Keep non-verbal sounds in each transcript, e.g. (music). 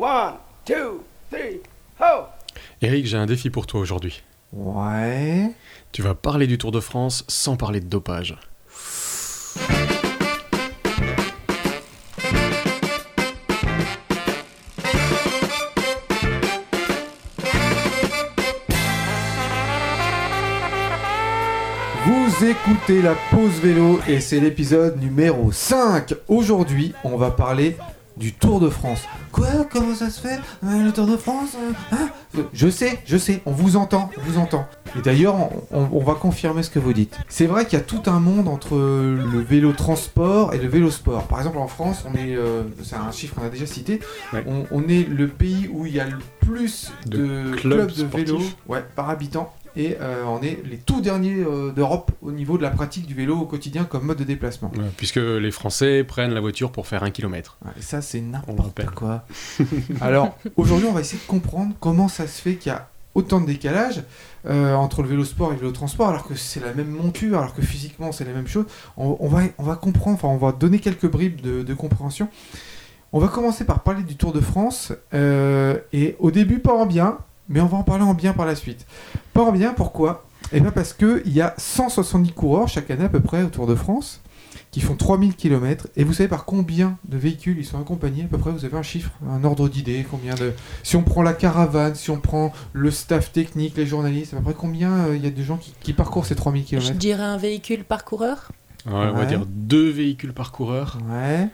One, two, three, ho Eric, j'ai un défi pour toi aujourd'hui. Ouais. Tu vas parler du Tour de France sans parler de dopage. Vous écoutez la pause vélo et c'est l'épisode numéro 5. Aujourd'hui, on va parler du Tour de France. Quoi? Comment ça se fait? Euh, Le Tour de France euh, hein? Je sais, je sais, on vous entend, on vous entend. Et d'ailleurs, on, va confirmer ce que vous dites. C'est vrai qu'il y a tout un monde entre le vélo transport et le vélo sport. Par exemple, en France, on est, euh, c'est un chiffre qu'on a déjà cité, Ouais. on, on est le pays où il y a le plus De de, clubs clubs, de vélo ouais, par habitant. Et euh, on est les tout derniers euh, d'Europe au niveau de la pratique du vélo au quotidien comme mode de déplacement. Ouais, puisque les Français prennent la voiture pour faire un kilomètre. Ouais, et ça, c'est n'importe quoi. (laughs) Alors, aujourd'hui, on va essayer de comprendre comment ça se fait qu'il y a autant de décalage euh, entre le vélo sport et le vélo transport, alors que c'est la même monture, alors que physiquement, c'est la même chose. On, on va, on va comprendre, enfin, on va donner quelques bribes de, de compréhension. On va commencer par parler du Tour de France, euh, et au début, pas en bien, mais on va en parler en bien par la suite. Pas en bien, pourquoi? Eh bien parce qu'il y a 170 coureurs chaque année à peu près au Tour de France qui font 3000 km. Et vous savez par combien de véhicules ils sont accompagnés? À peu près, vous avez un chiffre, un ordre d'idée Combien de... Si on prend la caravane, si on prend le staff technique, les journalistes, à peu près combien euh, il y a de gens qui, qui parcourent ces 3000 Je km dirais un véhicule par coureur? Ouais, On va dire deux véhicules par coureur. Ouais.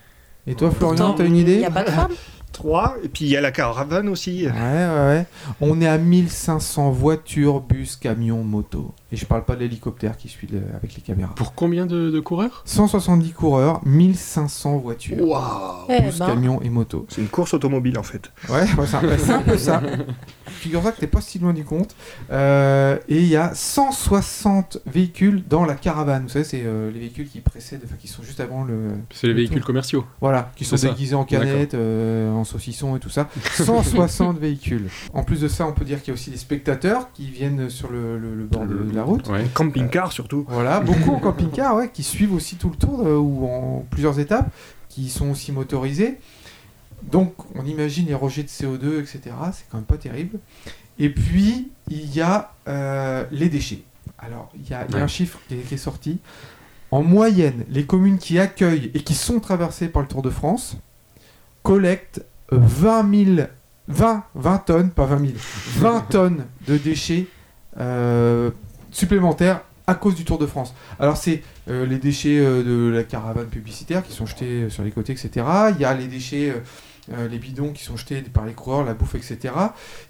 Et toi, Florian, t'as une idée Il n'y a pas de femme. (laughs) 3, et puis il y a la caravane aussi. Ouais, ouais, ouais. On est à 1500 voitures, bus, camions, motos. Et je parle pas de l'hélicoptère qui suit le- avec les caméras. Pour combien de, de coureurs? 170 coureurs, 1500 voitures. Waouh Eh Bus, ben, camions et motos. C'est une course automobile en fait. Ouais, ouais, c'est un, ouais, c'est un peu ça. (laughs) Figure-toi que t'es pas si loin du compte. Euh, et il y a 160 véhicules dans la caravane. Vous savez, c'est euh, les véhicules qui précèdent, enfin qui sont juste avant le. C'est les Le véhicules tour. commerciaux. Voilà, qui sont déguisés en canettes, euh, en saucisson et tout ça. 160 (laughs) véhicules. En plus de ça, on peut dire qu'il y a aussi des spectateurs qui viennent sur le, le- le bord de, de la route. Ouais. Camping-car surtout. Voilà, beaucoup en camping-car, ouais, qui suivent aussi tout le tour euh, ou en plusieurs étapes, qui sont aussi motorisés. Donc, on imagine les rejets de CO2, etc. C'est quand même pas terrible. Et puis, il y a euh, les déchets. Alors, il y a, il y a Ouais. un chiffre qui est, qui est sorti. En moyenne, les communes qui accueillent et qui sont traversées par le Tour de France collectent euh, 20 000, 20, 20 tonnes, pas 20 000, 20 tonnes de déchets euh, supplémentaires à cause du Tour de France. Alors c'est euh, les déchets euh, de la caravane publicitaire qui sont jetés euh, sur les côtés, etc. Il y a les déchets, les bidons qui sont jetés par les coureurs, la bouffe, etc.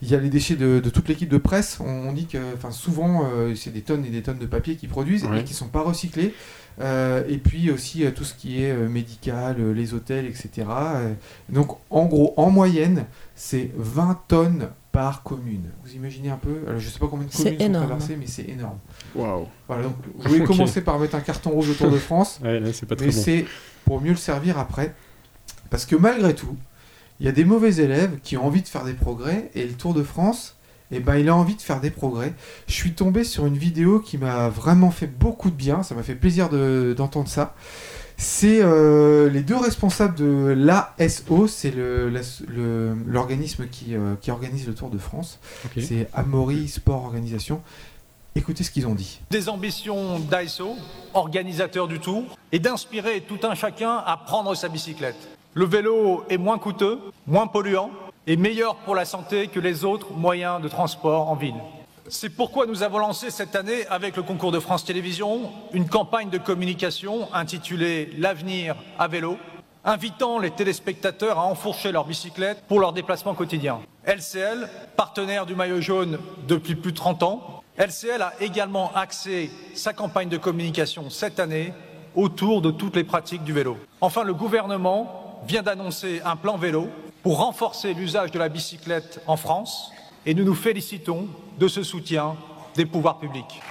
Il y a les déchets de, de toute l'équipe de presse. On, on dit que, enfin, souvent, c'est des tonnes et des tonnes de papier qu'ils produisent Ouais. et qui sont pas recyclés. Et puis aussi tout ce qui est médical, les hôtels, etc. Donc en gros, en moyenne, c'est 20 tonnes par commune. Vous imaginez un peu Alors, Je sais pas combien de C'est communes sont énorme. traversées, mais c'est énorme. Waouh. Voilà, donc je voulais (laughs) Ok. commencer par mettre un carton rouge au Tour de France, (laughs) Ouais, là, c'est pas très mais bon. c'est pour mieux le servir après. Parce que malgré tout, il y a des mauvais élèves qui ont envie de faire des progrès, et le Tour de France, eh ben, il a envie de faire des progrès. Je suis tombé sur une vidéo qui m'a vraiment fait beaucoup de bien, ça m'a fait plaisir de- d'entendre ça. C'est euh, les deux responsables de l'ASO, c'est le- l'as- le- l'organisme qui, euh, qui organise le Tour de France. C'est Amaury Sport Organisation. Écoutez ce qu'ils ont dit. des ambitions d'ASO, organisateur du tour, et d'inspirer tout un chacun à prendre sa bicyclette. Le vélo est moins coûteux, moins polluant et meilleur pour la santé que les autres moyens de transport en ville. C'est pourquoi nous avons lancé cette année, avec le concours de France Télévisions, une campagne de communication intitulée L'avenir à vélo, invitant les téléspectateurs à enfourcher leur bicyclette pour leur déplacement quotidien. LCL, partenaire du maillot jaune depuis plus de 30 ans, LCL a également axé sa campagne de communication cette année autour de toutes les pratiques du vélo. Enfin, le gouvernement vient d'annoncer un plan vélo pour renforcer l'usage de la bicyclette en France et nous nous félicitons de ce soutien des pouvoirs publics.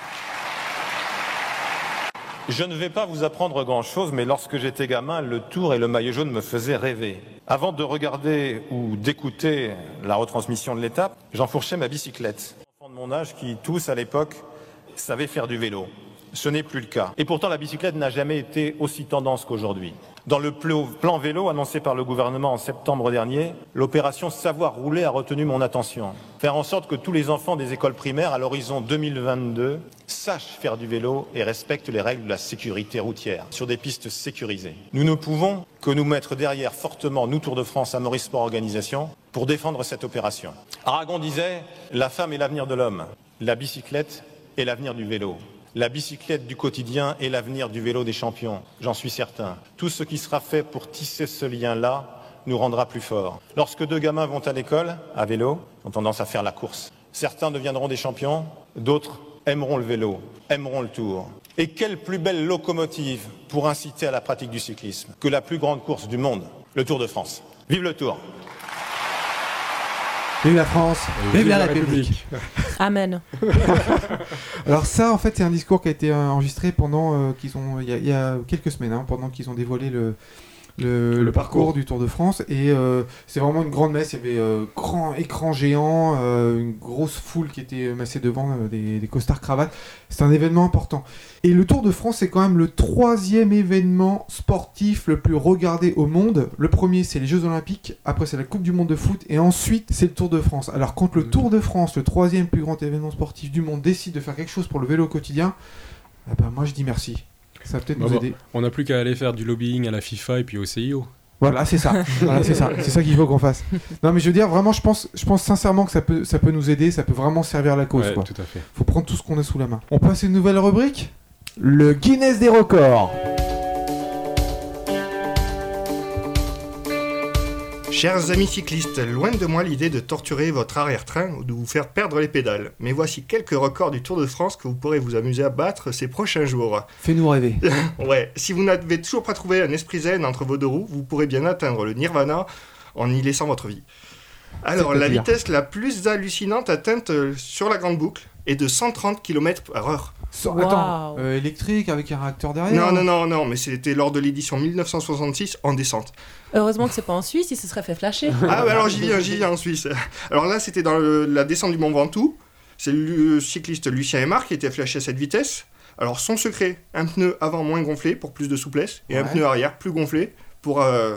Je ne vais pas vous apprendre grand-chose, mais lorsque j'étais gamin, le tour et le maillot jaune me faisaient rêver. Avant de regarder ou d'écouter la retransmission de l'étape, j'enfourchais ma bicyclette. Les enfants de mon âge qui, tous à l'époque, savaient faire du vélo. Ce n'est plus le cas. Et pourtant, la bicyclette n'a jamais été aussi tendance qu'aujourd'hui. Dans le pl- plan vélo annoncé par le gouvernement en septembre dernier, l'opération Savoir rouler a retenu mon attention. Faire en sorte que tous les enfants des écoles primaires à l'horizon 2022 sachent faire du vélo et respectent les règles de la sécurité routière sur des pistes sécurisées. Nous ne pouvons que nous mettre derrière fortement, nous Tour de France à Maurice Sport Organisation, pour défendre cette opération. Aragon disait La femme est l'avenir de l'homme, la bicyclette est l'avenir du vélo. La bicyclette du quotidien est l'avenir du vélo des champions, j'en suis certain. Tout ce qui sera fait pour tisser ce lien-là nous rendra plus forts. Lorsque deux gamins vont à l'école, à vélo, ont tendance à faire la course. Certains deviendront des champions, d'autres aimeront le vélo, aimeront le tour. Et quelle plus belle locomotive pour inciter à la pratique du cyclisme que la plus grande course du monde, le Tour de France. Vive le Tour Vive la France, vive la République. (laughs) Amen. (laughs) Alors ça, en fait, c'est un discours qui a été euh, enregistré pendant euh, qu'ils ont, il y, a- il y a quelques semaines, hein, pendant qu'ils ont dévoilé le, le, le parcours du Tour de France. Et euh, c'est vraiment une grande messe. Il y avait euh, grand écran géant, euh, une grosse foule qui était massée devant, des, des costards cravates. C'est un événement important. Et le Tour de France, c'est quand même le troisième événement sportif le plus regardé au monde. Le premier, c'est les Jeux Olympiques. Après, c'est la Coupe du Monde de foot. Et ensuite, c'est le Tour de France. Alors, quand le Tour de France, le troisième plus grand événement sportif du monde, décide de faire quelque chose pour le vélo au quotidien, eh ben, moi, je dis merci. Ça peut-être Bah nous bon. aider. On n'a plus qu'à aller faire du lobbying à la FIFA et puis au CIO. Voilà, c'est ça. Voilà, c'est ça. C'est ça qu'il faut qu'on fasse. Non, mais je veux dire, vraiment, je pense, je pense sincèrement que ça peut, ça peut nous aider. Ça peut vraiment servir la cause. Ouais, quoi. tout à fait. Faut prendre tout ce qu'on a sous la main. On passe à une nouvelle rubrique? Le Guinness des records. Chers amis cyclistes, loin de moi l'idée de torturer votre arrière-train ou de vous faire perdre les pédales. Mais voici quelques records du Tour de France que vous pourrez vous amuser à battre ces prochains jours. (laughs) Fais-nous rêver. Ouais, si vous n'avez toujours pas trouvé un esprit zen entre vos deux roues, vous pourrez bien atteindre le nirvana en y laissant votre vie. Alors, la vitesse la plus hallucinante atteinte sur la grande boucle est de 130 km par heure. So-. Attends, euh, électrique avec un réacteur derrière Non, non, non, non, mais c'était lors de l'édition 1966 en descente. Heureusement que c'est pas en Suisse, il se serait fait flasher. Ah, bah alors j'y viens, j'y viens en Suisse. Alors là, c'était dans le- la descente du Mont Ventoux. C'est le cycliste Lucien Aymar qui était flashé à cette vitesse. Alors son secret, un pneu avant moins gonflé pour plus de souplesse et un pneu arrière plus gonflé pour, euh,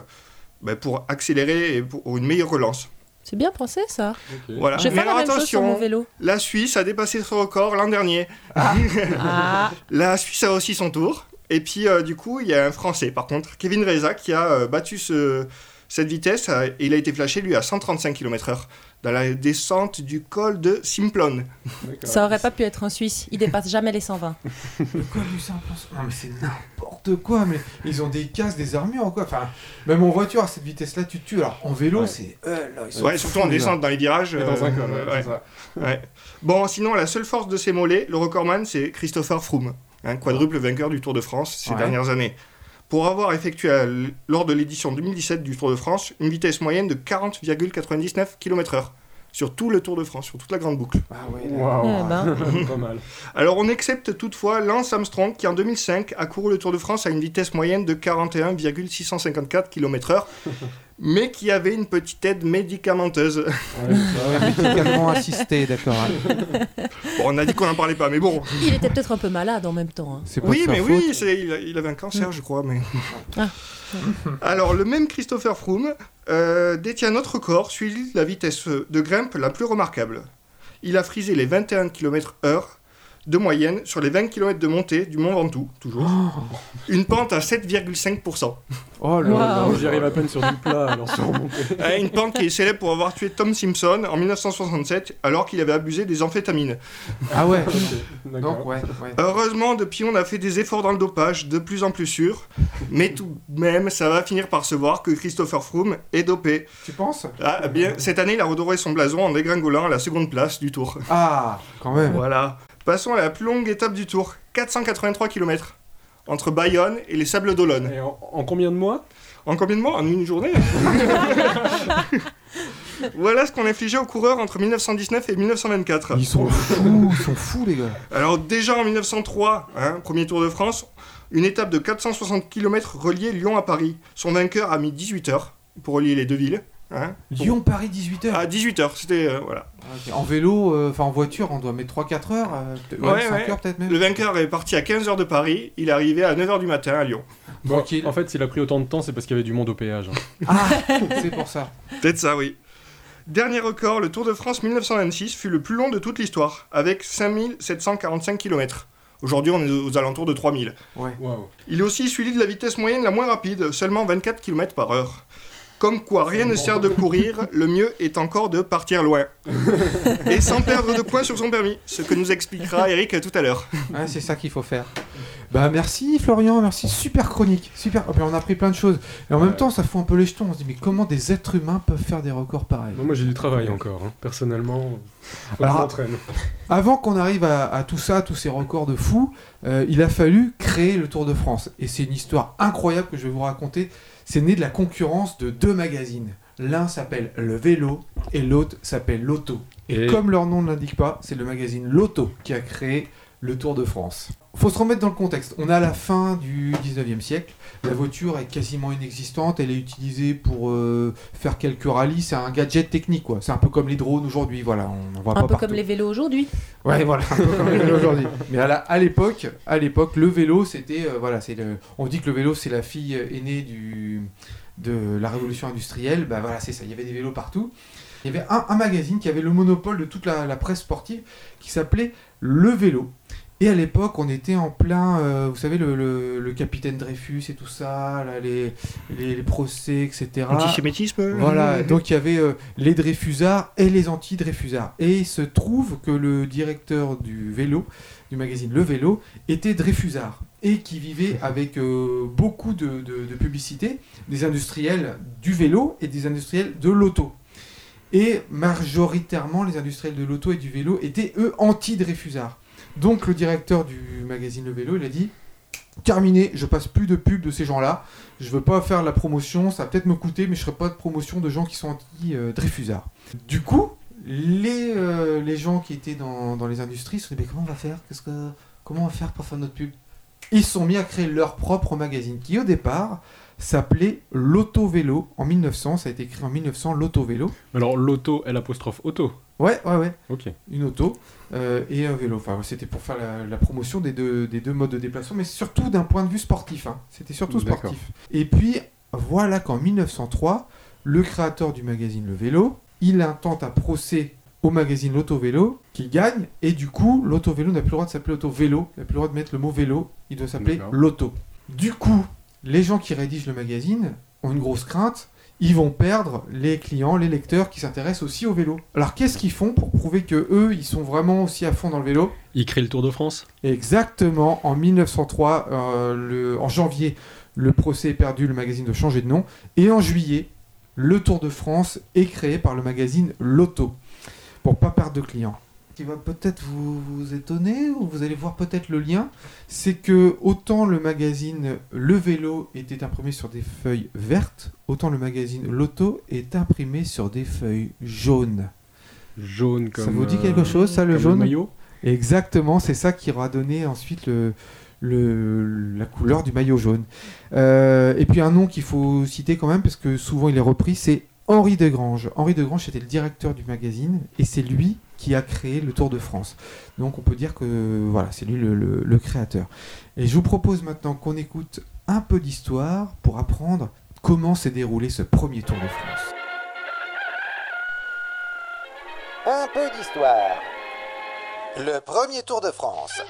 bah, pour accélérer et pour une meilleure relance. C'est bien pensé ça. Voilà. Je vais Mais faire la alors même chose sur mon attention, vélo. la Suisse a dépassé ce record l'an dernier. (laughs) Ah, La Suisse a aussi son tour. Et puis, euh, du coup, il y a un Français, par contre, Kevin Reza, qui a euh, battu ce- cette vitesse. euh, et il a été flashé, lui, à 135 km/h dans la descente du col de Simplon. ça aurait pas pu être en Suisse. Il dépasse jamais les 120. (laughs) Quoi, lui, ça, on pense- Non, mais c'est n'importe quoi. Mais ils ont des casques, des armures, quoi? Enfin, même en voiture, à cette vitesse-là, tu te tues. Alors, en vélo, Ouais. c'est. euh, là, ils Ouais, surtout en descente dans les virages. Dans un euh, col, ouais, ça. Ouais. Bon, sinon, la seule force de ses mollets, le recordman, c'est Christopher Froome, un quadruple vainqueur du Tour de France ces Ouais. dernières années. Pour avoir effectué l- lors de l'édition 2017 du Tour de France une vitesse moyenne de 40,99 km/h sur tout le Tour de France, sur toute la grande boucle. Ah ouais. Eh ben. (laughs) Pas mal. Alors on accepte toutefois Lance Armstrong qui en 2005 a couru le Tour de France à une vitesse moyenne de 41,654 km/h, (laughs) mais qui avait une petite aide médicamenteuse. Ah ouais, médicalement assisté, d'accord. hein. (laughs) Bon, on a dit qu'on n'en parlait pas, mais bon. Il était peut-être un peu malade en même temps. hein. Oui, mais oui, il avait un cancer, je crois. Mais... Ah. Alors, le même Christopher Froome euh, détient notre record, suivi de la vitesse de grimpe la plus remarquable. Il a frisé les 21 km/h de moyenne sur les 20 km de montée du Mont Ventoux, toujours. Une pente à 7,5%. Oh là là. J'y arrive à peine sur du plat, alors sur remonter. (laughs) Euh, Une pente qui est célèbre pour avoir tué Tom Simpson en 1967 alors qu'il avait abusé des amphétamines. Ah ouais. D'accord. Donc, ouais, ouais. Heureusement, depuis, on a fait des efforts dans le dopage, de plus en plus sûrs. Mais tout de même, ça va finir par se voir que Christopher Froome est dopé. Tu penses? Ah, bien, cette année, il a redoré son blason en dégringolant à la seconde place du tour. Ah, quand même. Voilà. Passons à la plus longue étape du tour, 483 km. Entre Bayonne et les Sables d'Olonne. Et en, en combien de mois? En combien de mois? En une journée (laughs) Voilà ce qu'on infligeait aux coureurs entre 1919 et 1924. Ils sont fous, ils sont fous, les gars. Alors déjà en 1903, hein, premier Tour de France, une étape de 460 km reliait Lyon à Paris. Son vainqueur a mis 18 heures pour relier les deux villes. Hein Lyon-Paris 18h. À 18h, c'était. euh, voilà. En vélo, euh, enfin en voiture, on doit mettre 3-4 heures. euh, ouais, Ouais, 5 ouais. heures peut-être même. Le vainqueur est parti à 15h de Paris, il est arrivé à 9h du matin à Lyon. Bon, Tranquille. en fait, s'il a pris autant de temps, c'est parce qu'il y avait du monde au péage. hein. Ah, (laughs) c'est pour ça. Peut-être ça, oui. Dernier record, le Tour de France 1926 fut le plus long de toute l'histoire, avec 5745 km. Aujourd'hui, on est aux alentours de 3000. Ouais. Waouh. Il est aussi celui de la vitesse moyenne la moins rapide, seulement 24 km par heure. Comme quoi, rien ne sert de courir, le mieux est encore de partir loin. (laughs) Et sans perdre de points sur son permis, ce que nous expliquera Eric tout à l'heure. Ouais, c'est ça qu'il faut faire. Bah merci Florian, merci, super chronique, super. Oh, on a appris plein de choses. Et en même temps, ça fout un peu les jetons. On se dit mais comment des êtres humains peuvent faire des records pareils? Moi, j'ai du travail encore. hein. Personnellement, faut Alors, que je m'entraîne. Avant qu'on arrive à, à tout ça, tous ces records de fous, euh, il a fallu créer le Tour de France. Et c'est une histoire incroyable que je vais vous raconter. C'est né de la concurrence de deux magazines. L'un s'appelle Le Vélo et l'autre s'appelle L'Auto. Et, Et- comme leur nom ne l'indique pas, c'est le magazine L'Auto qui a créé le Tour de France. Faut se remettre dans le contexte. On est à la fin du 19e siècle. La voiture est quasiment inexistante. Elle est utilisée pour euh, faire quelques rallyes. C'est un gadget technique, quoi. C'est un peu comme les drones aujourd'hui. Voilà, on en voit Un pas peu partout. comme les vélos aujourd'hui. Ouais, voilà, un peu comme le vélo aujourd'hui. Mais à l'époque, à l'époque, le vélo, c'était, euh, voilà, c'est le. On dit que le vélo, c'est la fille euh, aînée du de la révolution industrielle. Bah voilà, c'est ça. Il y avait des vélos partout. Il y avait un, un magazine qui avait le monopole de toute la, la presse sportive, qui s'appelait Le Vélo. Et à l'époque, on était en plein, euh, vous savez, le, le- le capitaine Dreyfus et tout ça, là, les, les, les procès, etc. Antisémitisme Voilà, donc il y avait euh, les Dreyfusards et les anti-Dreyfusards. Et il se trouve que le directeur du vélo, du magazine Le Vélo, était Dreyfusard. Et qui vivait avec euh, beaucoup de, de, de publicité des industriels du vélo et des industriels de l'auto. Et majoritairement, les industriels de l'auto et du vélo étaient, eux, anti-Dreyfusards. Donc le directeur du magazine Le Vélo, il a dit terminé, je passe plus de pub de ces gens-là. Je veux pas faire la promotion, ça va peut-être me coûter, mais je ferai pas de promotion de gens qui sont anti-Dreyfusards. Du coup, les, euh, gens qui étaient dans, dans les industries se sont dit mais comment on va faire? Qu'est-ce que, Comment on va faire pour faire notre pub? Ils se sont mis à créer leur propre magazine qui au départ s'appelait L'Auto Vélo en 1900. Ça a été écrit en 1900, L'Auto Vélo. Alors, l'auto, L apostrophe auto. Ouais, ouais, ouais. Ok. Une auto euh, et un vélo. Enfin, c'était pour faire la, la promotion des deux, des deux modes de déplacement, mais surtout d'un point de vue sportif. hein. C'était surtout sportif. Et puis, voilà qu'en 1903, le créateur du magazine Le Vélo, il intente un procès au magazine L'Auto Vélo, qui gagne, et du coup, l'Auto Vélo n'a plus le droit de s'appeler Auto Vélo, il n'a plus le droit de mettre le mot vélo, il doit s'appeler. L'Auto. Du coup, les gens qui rédigent le magazine ont une grosse crainte, ils vont perdre les clients, les lecteurs qui s'intéressent aussi au vélo. Alors qu'est-ce qu'ils font pour prouver que eux, ils sont vraiment aussi à fond dans le vélo? Il crée le Tour de France? Exactement, en 1903, euh, le- en janvier, le procès est perdu, le magazine doit changer de nom, et en juillet, le Tour de France est créé par le magazine Lotto, pour pas perdre de clients. Qui va peut-être vous, vous étonner, ou vous allez voir peut-être le lien, c'est que autant le magazine Le Vélo était imprimé sur des feuilles vertes, autant le magazine Lotto est imprimé sur des feuilles jaunes. Jaune comme. ça vous dit euh, quelque chose, ça, le comme jaune maillot? Exactement, c'est ça qui aura donné ensuite le, le- la couleur du maillot jaune. Euh, et puis un nom qu'il faut citer quand même, parce que souvent il est repris, c'est Henri Degrange. Henri Degrange était le directeur du magazine, et c'est lui qui a créé le Tour de France. Donc on peut dire que voilà, c'est lui le, créateur. Et je vous propose maintenant qu'on écoute un peu d'histoire pour apprendre comment s'est déroulé ce premier Tour de France. Un peu d'histoire. Le premier Tour de France.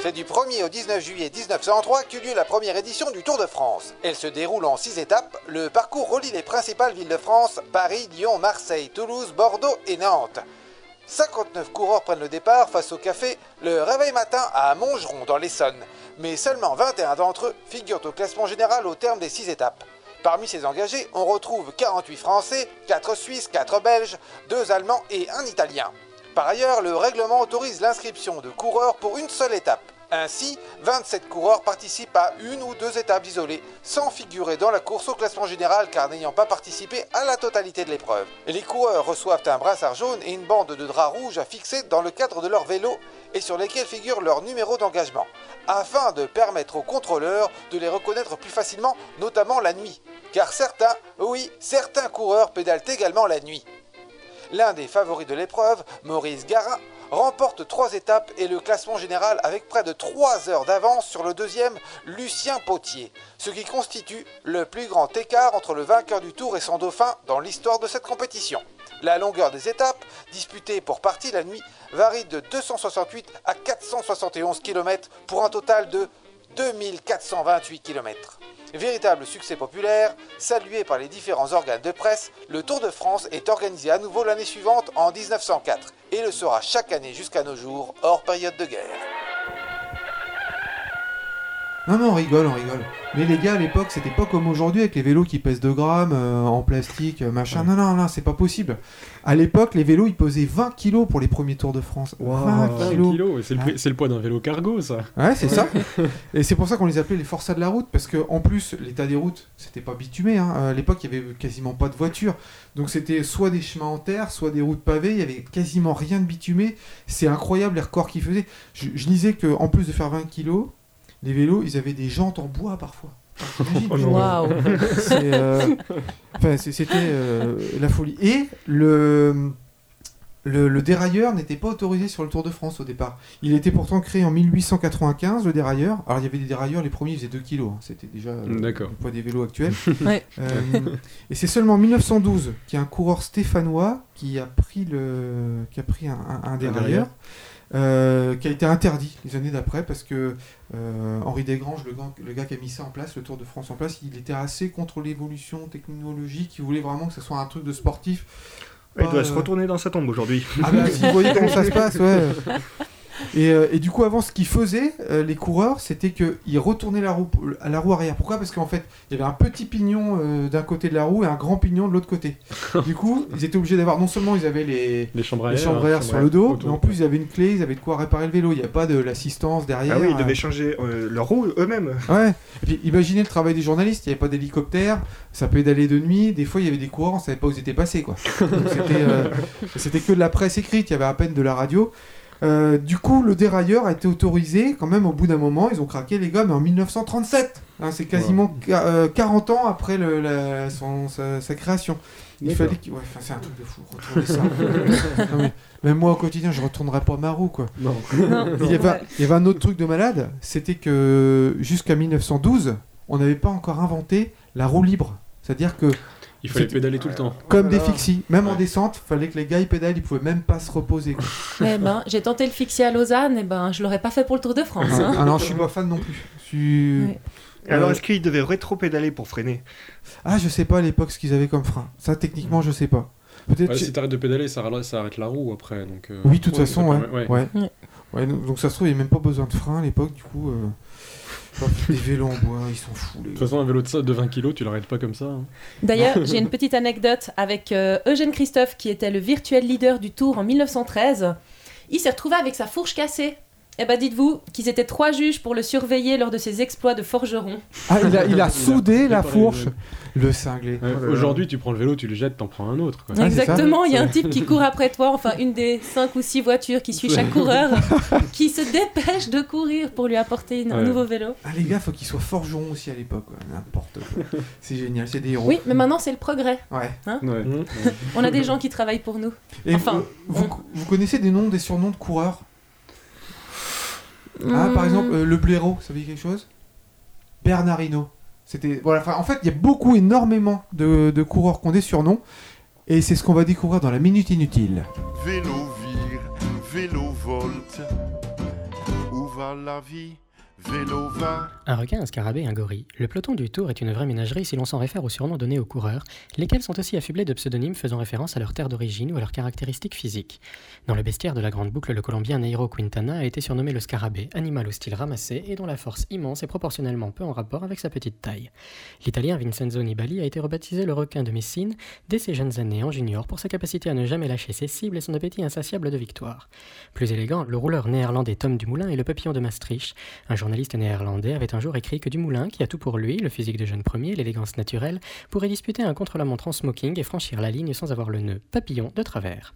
C'est du 1er au 19 juillet 1903 qu'eut lieu la première édition du Tour de France. Elle se déroule en six étapes. Le parcours relie les principales villes de France, Paris, Lyon, Marseille, Toulouse, Bordeaux et Nantes. 59 coureurs prennent le départ face au café Le Réveil Matin à Montgeron dans l'Essonne. Mais seulement 21 d'entre eux figurent au classement général au terme des six étapes. Parmi ces engagés, on retrouve 48 Français, 4 Suisses, 4 Belges, 2 Allemands et un Italien. Par ailleurs, le règlement autorise l'inscription de coureurs pour une seule étape. Ainsi, 27 coureurs participent à une ou deux étapes isolées, sans figurer dans la course au classement général car n'ayant pas participé à la totalité de l'épreuve. Les coureurs reçoivent un brassard jaune et une bande de drap rouge à fixer dans le cadre de leur vélo et sur lesquels figure leur numéro d'engagement, afin de permettre aux contrôleurs de les reconnaître plus facilement, notamment la nuit. car certains, oui, certains coureurs pédalent également la nuit. L'un des favoris de l'épreuve, Maurice Garin, remporte trois étapes et le classement général avec près de 3 heures d'avance sur le deuxième, Lucien Potier, ce qui constitue le plus grand écart entre le vainqueur du tour et son dauphin dans l'histoire de cette compétition. La longueur des étapes, disputées pour partie la nuit, varie de 268 à 471 km pour un total de 2428 km. Véritable succès populaire, salué par les différents organes de presse, le Tour de France est organisé à nouveau l'année suivante en 1904 et le sera chaque année jusqu'à nos jours, hors période de guerre. Non, non, on rigole, on rigole. Mais les gars, à l'époque, c'était pas comme aujourd'hui avec les vélos qui pèsent 2 grammes euh, en plastique, euh, machin. Non, non, non, c'est pas possible. À l'époque, les vélos, ils pesaient 20 kilos pour les premiers tours de France. 20 20 kilos. kilos, c'est le, prix- c'est le poids d'un vélo cargo, ça. Ouais, c'est ça. (laughs) Et c'est pour ça qu'on les appelait les forçats de la route, parce que en plus, l'état des routes, c'était pas bitumé. Hein. À l'époque, il y avait quasiment pas de voitures. Donc c'était soit des chemins en terre, soit des routes pavées. Il y avait quasiment rien de bitumé. C'est incroyable les records qu'ils faisaient. Je, je lisais que en plus de faire 20 kilos, les vélos, ils avaient des jantes en bois parfois. (laughs) Oh. Waouh. Euh, c'était euh, la folie. Et le, le, le dérailleur n'était pas autorisé sur le Tour de France au départ. Il était pourtant créé en 1895, le dérailleur. Alors il y avait des dérailleurs, les premiers faisaient 2 kilos. hein. C'était déjà euh, le poids des vélos actuels. (laughs) Ouais. Euh, et c'est seulement en 1912 qu'il y a un coureur stéphanois qui a pris, le, qui a pris un, un- un dérailleur. dérailleur. Euh, qui a été interdit les années d'après parce que euh, Henri Desgranges, le gars, le gars qui a mis ça en place, le Tour de France en place, il était assez contre l'évolution technologique, il voulait vraiment que ce soit un truc de sportif. Il doit se euh, retourner dans sa tombe aujourd'hui. Ah bah si vous voyez comment ça se passe, ouais. (laughs) Et, euh, et du coup, avant, ce qu'ils faisaient, euh, les coureurs, c'était qu'ils retournaient la roue, à la roue arrière. Pourquoi? Parce qu'en fait, il y avait un petit pignon euh, d'un côté de la roue et un grand pignon de l'autre côté. (laughs) du coup, ils étaient obligés d'avoir, non seulement ils avaient les, Les chambres à les air. chambres à air chambres sur le dos, autour. mais en plus, ils avaient une clé, ils avaient de quoi réparer le vélo. Il n'y a pas de l'assistance derrière. Ah oui, ils euh, devaient changer euh, leur roue eux-mêmes. Ouais. Et puis imaginez le travail des journalistes, il n'y avait pas d'hélicoptère, ça pédalait de nuit, des fois il y avait des coureurs, on savait pas où ils étaient passés quoi. (laughs) Euh, c'était que de la presse écrite, il y avait à peine de la radio. Euh, du coup, le dérailleur a été autorisé quand même au bout d'un moment, ils ont craqué les gars, mais en 1937. Hein, c'est quasiment qua- euh, 40 ans après le- la- son- sa, sa création. Il fallait qu'il- ouais, enfin, c'est un truc de fou, ça. (laughs) Non, mais même moi au quotidien, je retournerai pas ma roue quoi. Non. Il y, avait, il y avait un autre truc de malade, c'était que jusqu'à 1912, on n'avait pas encore inventé la roue libre. C'est-à-dire que, Il fallait pédaler tout le temps. comme des fixies, même en descente, fallait que les gars ils pédalent, ils pouvaient même pas se reposer. Eh ben, j'ai tenté le fixie à Lausanne, et ben, je l'aurais pas fait pour le Tour de France. Ah, hein. ah non, je suis pas fan non plus. Je suis- Ouais. Alors Euh, est-ce qu'ils devaient rétro-pédaler pour freiner? Ah, je sais pas à l'époque ce qu'ils avaient comme frein. Ça, techniquement, je sais pas. Peut-être. Ouais, si t'arrêtes de pédaler, ça, arrête la roue après. Donc, euh, Oui, de toute ouais, façon, ouais. permet- Ouais. Ouais. Ouais, donc ça se trouve, il n'y a même pas besoin de frein à l'époque, du coup. euh, des vélos en bois, ils sont fous, les De toute façon, un vélo de 20 kg, tu l'arrêtes pas comme ça. hein. D'ailleurs, (laughs) j'ai une petite anecdote avec euh, Eugène Christophe, qui était le virtuel leader du Tour en 1913. Il s'est retrouvé avec sa fourche cassée. Eh ben, dites-vous qu'ils étaient trois juges pour le surveiller lors de ses exploits de forgeron. Ah, il a, il a (laughs) soudé la fourche. le- cinglé. Oh. Aujourd'hui, tu prends le vélo, tu le jettes, t'en prends un autre. quoi. Ah. Exactement, il y a un type qui court après toi, enfin une des cinq ou six voitures qui suit chaque coureur, (laughs) qui se dépêche de courir pour lui apporter une- un nouveau vélo. Ah les gars, faut qu'ils soient forgerons aussi à l'époque, n'importe quoi. C'est génial, c'est des héros. Oui, mais maintenant c'est le progrès. Ouais. Ouais. Mmh. On a des gens qui travaillent pour nous. Et Enfin, vous connaissez des noms, des surnoms de coureurs? Ah, par Hmm. exemple, euh, le blaireau, ça veut dire quelque chose? Bernardino. C'était voilà. enfin, en fait, il y a beaucoup, énormément de, de coureurs qui ont des surnoms, et c'est ce qu'on va découvrir dans la minute inutile. Vélo vire, vélo volte. Où va la vie? Un requin, un scarabée, un gorille. Le peloton du Tour est une vraie ménagerie si l'on s'en réfère aux surnoms donnés aux coureurs, lesquels sont aussi affublés de pseudonymes faisant référence à leur terre d'origine ou à leurs caractéristiques physiques. Dans le bestiaire de la grande boucle, le Colombien Nairo Quintana a été surnommé le scarabée, animal au style ramassé et dont la force immense est proportionnellement peu en rapport avec sa petite taille. L'Italien Vincenzo Nibali a été rebaptisé le requin de Messine dès ses jeunes années en junior pour sa capacité à ne jamais lâcher ses cibles et son appétit insatiable de victoire. Plus élégant, le rouleur néerlandais Tom Dumoulin est le papillon de Maastricht, un néerlandais, avait un jour écrit que Dumoulin, qui a tout pour lui, le physique de jeune premier, l'élégance naturelle, pourrait disputer un contre-la-montre en smoking et franchir la ligne sans avoir le nœud papillon de travers.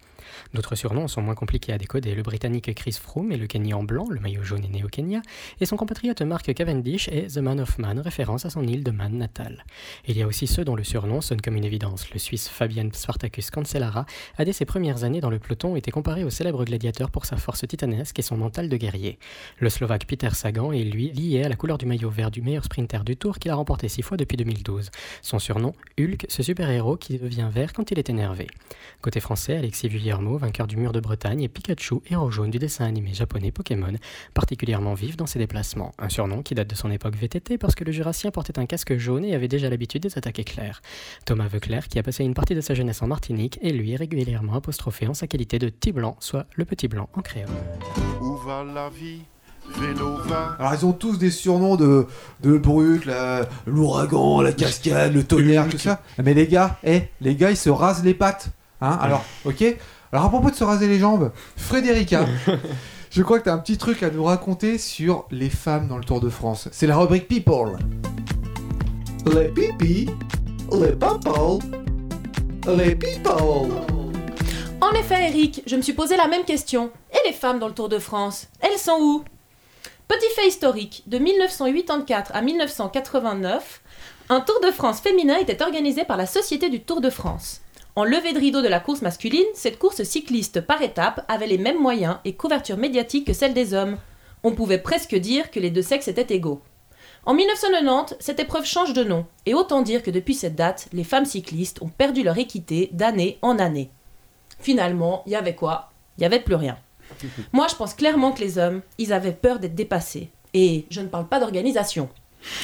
D'autres surnoms sont moins compliqués à décoder. Le britannique Chris Froome et le Kenny en blanc, le maillot jaune est né au Kenya, et son compatriote Mark Cavendish est The Man of Man, référence à son île de Man natale. Il y a aussi ceux dont le surnom sonne comme une évidence. Le Suisse Fabian Spartacus Cancellara a dès ses premières années dans le peloton été comparé au célèbre gladiateur pour sa force titanesque et son mental de guerrier. Le Slovaque Peter Sagan est lui lié à la couleur du maillot vert du meilleur sprinter du Tour qu'il a remporté six fois depuis 2012. Son surnom, Hulk, ce super-héros qui devient vert quand il est énervé. Côté français, Alexis Vuillermo, vainqueur du mur de Bretagne, et Pikachu, héros jaune du dessin animé japonais Pokémon, particulièrement vif dans ses déplacements. Un surnom qui date de son époque VTT parce que le jurassien portait un casque jaune et avait déjà l'habitude des attaques éclairs. Thomas Veuclair, qui a passé une partie de sa jeunesse en Martinique, est lui régulièrement apostrophé en sa qualité de petit blanc, soit le petit blanc en créole. Où va la vie? Alors ils ont tous des surnoms de, de brut, l'ouragan, la cascade, le tonnerre, tout ça. Mais les gars, eh, les gars, ils se rasent les pattes. Hein Alors, ok Alors à propos de se raser les jambes, Frédérica, (laughs) je crois que tu as un petit truc à nous raconter sur les femmes dans le Tour de France. C'est la rubrique People. Les pipis, les papas, les people. En effet, Eric, je me suis posé la même question. Et les femmes dans le Tour de France Elles sont où? Petit fait historique, de 1984 à 1989, un Tour de France féminin était organisé par la Société du Tour de France. En levée de rideau de la course masculine, cette course cycliste par étapes avait les mêmes moyens et couverture médiatique que celle des hommes. On pouvait presque dire que les deux sexes étaient égaux. En 1990, cette épreuve change de nom, et autant dire que depuis cette date, les femmes cyclistes ont perdu leur équité d'année en année. Finalement, il y avait quoi? Il y avait plus rien. (laughs) Moi, je pense clairement que les hommes, ils avaient peur d'être dépassés. Et je ne parle pas d'organisation.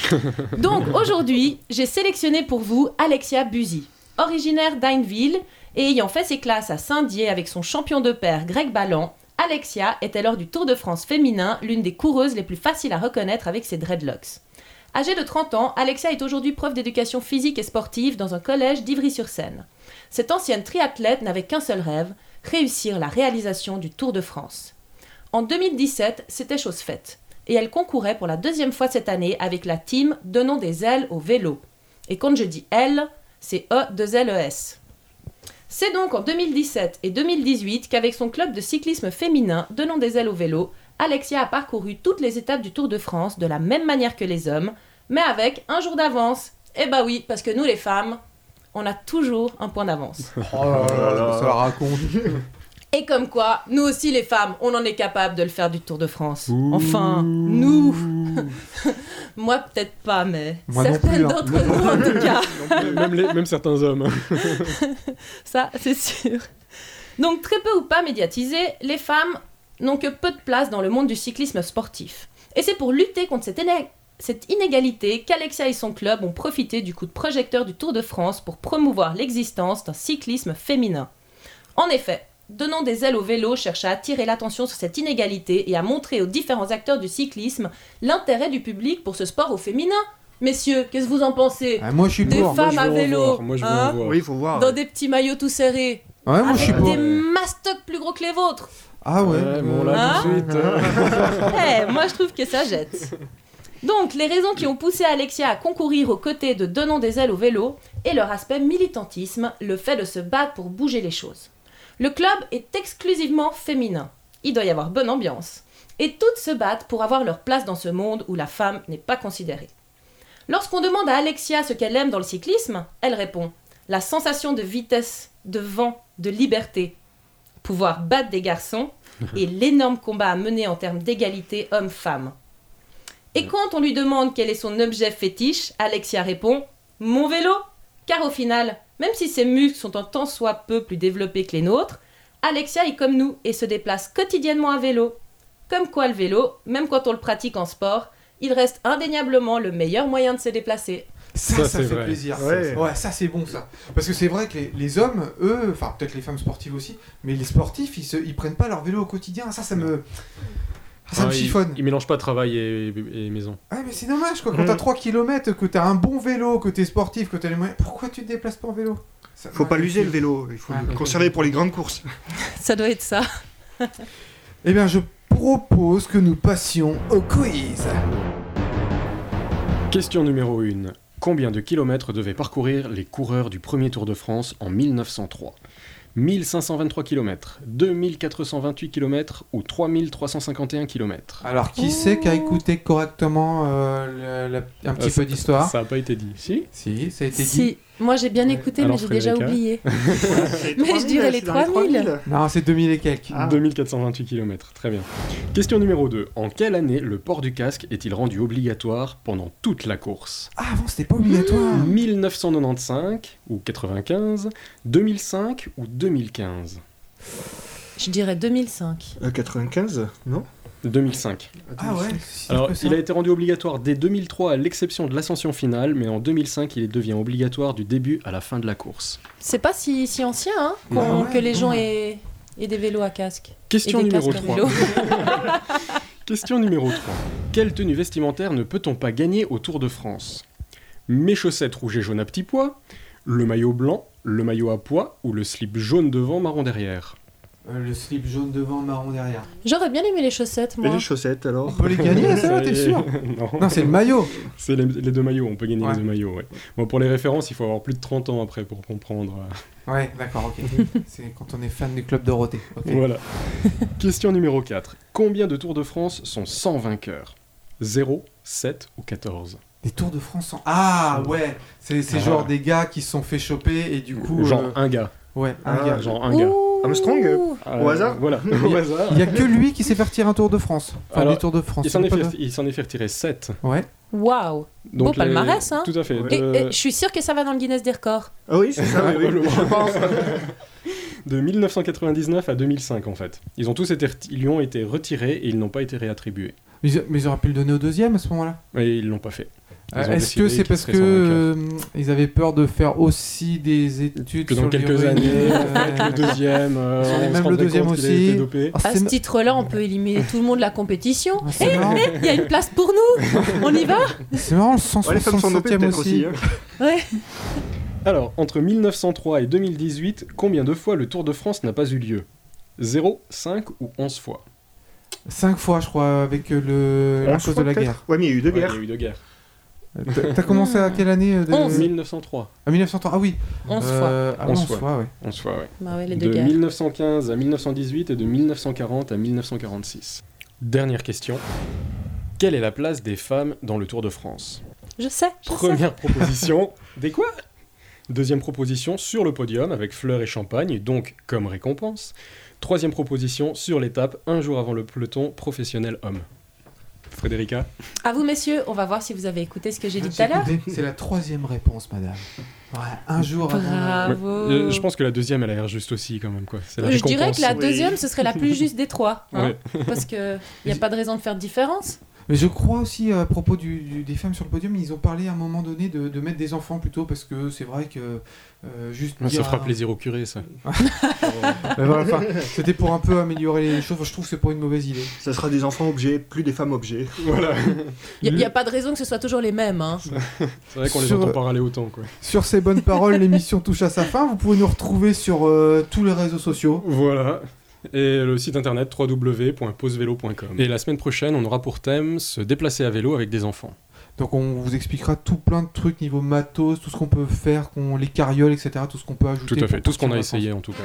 (laughs) Donc aujourd'hui, j'ai sélectionné pour vous Alexia Buzy. Originaire d'Ainville et ayant fait ses classes à Saint-Dié avec son champion de père Greg Ballan, Alexia était lors du Tour de France féminin l'une des coureuses les plus faciles à reconnaître avec ses dreadlocks. Âgée de 30 ans, Alexia est aujourd'hui prof d'éducation physique et sportive dans un collège d'Ivry-sur-Seine. Cette ancienne triathlète n'avait qu'un seul rêve, réussir la réalisation du Tour de France. En 2017, c'était chose faite, et elle concourait pour la deuxième fois cette année avec la team Donnons des ailes au vélo. Et quand je dis elle, c'est E2LES. C'est donc en 2017 et 2018 qu'avec son club de cyclisme féminin Donnons des ailes au vélo, Alexia a parcouru toutes les étapes du Tour de France de la même manière que les hommes, mais avec un jour d'avance. Eh bah oui, parce que nous les femmes, on a toujours un point d'avance. Oh là là, ça la raconte. Et comme quoi, nous aussi les femmes, on en est capable de le faire du Tour de France. Enfin, nous (laughs) Moi peut-être pas, mais Moi non certaines plus, hein. d'entre nous en tout cas. (laughs) même, les- même certains hommes. (laughs) Ça, c'est sûr. Donc, très peu ou pas médiatisées, les femmes n'ont que peu de place dans le monde du cyclisme sportif. Et c'est pour lutter contre cette, cette inégalité qu'Alexia et son club ont profité du coup de projecteur du Tour de France pour promouvoir l'existence d'un cyclisme féminin. En effet, Donnant des ailes au vélo cherche à attirer l'attention sur cette inégalité et à montrer aux différents acteurs du cyclisme l'intérêt du public pour ce sport au féminin. Messieurs, qu'est-ce que vous en pensez Ah, moi, je suis Des pour. femmes Moi, je à vélo, voir. Moi, je veux en hein, voir. Oui, il faut voir, Dans ouais. des petits maillots tout serrés. Ouais, moi, je suis avec pour. des mastocs plus gros que les vôtres. Ah ouais, Ouais, bon, là, Hein tout de suite. euh. (laughs) Eh, moi je trouve que ça jette. Donc, les raisons qui ont poussé Alexia à concourir aux côtés de Donnons des ailes au vélo et leur aspect militantisme, le fait de se battre pour bouger les choses. Le club est exclusivement féminin. Il doit y avoir bonne ambiance. Et toutes se battent pour avoir leur place dans ce monde où la femme n'est pas considérée. Lorsqu'on demande à Alexia ce qu'elle aime dans le cyclisme, elle répond la sensation de vitesse, de vent, de liberté, pouvoir battre des garçons et l'énorme combat à mener en termes d'égalité homme-femme. Et quand on lui demande quel est son objet fétiche, Alexia répond Mon vélo Car au final, même si ses muscles sont un tant soit peu plus développés que les nôtres, Alexia est comme nous et se déplace quotidiennement à vélo. Comme quoi le vélo, même quand on le pratique en sport, il reste indéniablement le meilleur moyen de se déplacer. Ça, ça, fait vrai. plaisir. Ouais. Ouais, ça c'est bon ça. Parce que c'est vrai que les, les hommes, eux, enfin peut-être les femmes sportives aussi, mais les sportifs, ils, se, ils prennent pas leur vélo au quotidien. Ça, ça me, ça Ah, me il- chiffonne. Il, mélange pas travail et, et maison. Ouais, mais c'est dommage quoi. Quand t'as 3 km, que t'as un bon vélo, que t'es sportif, que t'as les moyens, pourquoi tu te déplaces pas en vélo? Ça- Faut pas l'user le vélo, il faut Ouais. le conserver pour les grandes courses. (laughs) Ça doit être ça. Eh bien, je propose que nous passions au quiz. Question numéro 1. Combien de kilomètres devaient parcourir les coureurs du premier Tour de France en 1903 1523 km, 2428 km ou 3351 km Alors, qui c'est qui a écouté correctement euh, le- la- un petit Euh, ça- peu d'histoire? Ça n'a pas été dit. Si. Si, ça a été dit. Si, moi j'ai bien écouté, Alors, mais j'ai déjà oublié. (laughs) (laughs) mais je dirais les 3000. Non, c'est 2000 et quelques. Ah. 2428 km, très bien. Question numéro 2. En quelle année le port du casque est-il rendu obligatoire pendant toute la course? Ah, avant, c'était pas obligatoire. 1995 ou 95, 2005 ou 2015 Je dirais 2005. Euh, 95 Non 2005. Ah ouais Alors, il a été rendu obligatoire dès 2003 à l'exception de l'ascension finale, mais en 2005, il devient obligatoire du début à la fin de la course. C'est pas si, si ancien hein, Ah ouais, que les gens aient, aient des vélos à casque. Question et des numéro casques à 3. vélo. (laughs) (laughs) Question numéro 3. Quelle tenue vestimentaire ne peut-on pas gagner au Tour de France? Mes chaussettes rouges et jaunes à petits pois, le maillot blanc, le maillot à pois ou le slip jaune devant, marron derrière? Euh, le slip jaune devant, marron derrière. J'aurais bien aimé les chaussettes, Et moi. les chaussettes On alors peut les gagner, ça, t'es sûr (laughs) Non, Non, c'est le maillot. c'est les, les deux maillots, on peut gagner Ouais. les deux maillots, ouais. Bon, pour les références, il faut avoir plus de 30 ans après pour comprendre. euh, Ouais, d'accord, ok. (laughs) c'est quand on est fan du club Dorothée. ok. Voilà. (laughs) Question numéro 4. Combien de Tours de France sont sans vainqueur 0, 7 ou 14 Des Tours de France en... Ah ouais C'est c'est Ah. genre des gars qui se sont fait choper et du coup... Genre euh, un gars. Ouais, un Ah, gars. Genre un gars. Ouh. Armstrong Euh, Au hasard Voilà, (laughs) au hasard. Il y a que lui qui s'est fait retirer un Tour de France. Enfin, Alors, des Tours de France. Il s'en est, fait- de- il s'en est fait retirer 7. Ouais. Waouh. Beau les- palmarès, hein. Tout à fait. Et je suis sûre que ça va dans le Guinness des records. Ah oui, c'est ça, oui, oui. Je pense. (laughs) de 1999 à 2005 en fait. Ils ont tous été, reti- ils lui ont été retirés et ils n'ont pas été réattribués. Mais ils, auraient pu le donner au deuxième à ce moment-là Et ils l'ont pas fait. Euh, Est-ce que c'est parce que euh, ils avaient peur de faire aussi des études que dans sur quelques années, (laughs) (laughs) le deuxième, euh, se mêmes, le deuxième aussi. été dopé. Ah, À ce titre-là, on peut éliminer tout le monde de la compétition. Ah, Eh, c'est marrant. eh, il y a une place pour nous On y va C'est marrant, le Ouais, les femmes sont dopées 167e peut-être aussi. aussi. hein. (laughs) Ouais. Alors, entre 1903 et 2018, combien de fois le Tour de France n'a pas eu lieu? 0, 5 ou 11 fois? 5 fois, je crois, avec le... à Onze cause de la guerre. Ouais, mais il y a eu deux Ouais, guerres. Il y a eu deux guerres. T'as- commencé à quelle année euh, de... 11. 1903. À 1903, ah oui. 11 fois. Euh, ah, 11 11 fois. fois, ouais. 11 fois, ouais. Bah ouais, les De deux guerres. 1915 à 1918 et de 1940 à 1946. Dernière question. Quelle est la place des femmes dans le Tour de France? Je sais, je sais. Première proposition. (laughs) Des quoi? Deuxième proposition, sur le podium avec fleurs et champagne, donc comme récompense. Troisième proposition, sur l'étape, un jour avant le peloton professionnel homme. Frédérica À vous, messieurs, on va voir si vous avez écouté ce que j'ai dit tout à l'heure. C'est la troisième réponse, madame. Ouais, un jour avant. Bravo. Euh, Je pense que la deuxième, elle a l'air juste aussi, quand même. Quoi. La Je dirais que la Oui. deuxième, ce serait la plus juste des trois. hein, Ouais. Parce qu'il n'y a pas de raison de faire de différence. Mais je crois aussi, à propos du, du- des femmes sur le podium, ils ont parlé à un moment donné de, de mettre des enfants plutôt, parce que c'est vrai que euh, juste. Ça fera plaisir au curé, ça. (laughs) Mais voilà, enfin, C'était pour un peu améliorer les choses. Je trouve que c'est pas une mauvaise idée. Ça sera des enfants objets, plus des femmes objets. (laughs) voilà. Il n'y a, pas de raison que ce soit toujours les mêmes. hein. C'est vrai qu'on les Sur- entend pas râler autant, quoi. Sur ces bonnes paroles, l'émission touche à sa fin. Vous pouvez nous retrouver sur euh, tous les réseaux sociaux. Voilà. Et le site internet www.posevelo.com. Et la semaine prochaine, on aura pour thème se déplacer à vélo avec des enfants. Donc on vous expliquera tout plein de trucs niveau matos, tout ce qu'on peut faire, qu'on les carrioles, etc. Tout ce qu'on peut ajouter. Tout à fait, tout ce qu'on a essayé en tout cas.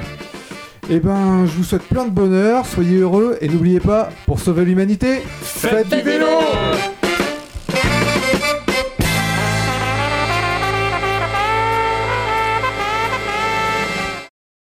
Eh ben, je vous souhaite plein de bonheur, soyez heureux et n'oubliez pas, pour sauver l'humanité, faites, du vélo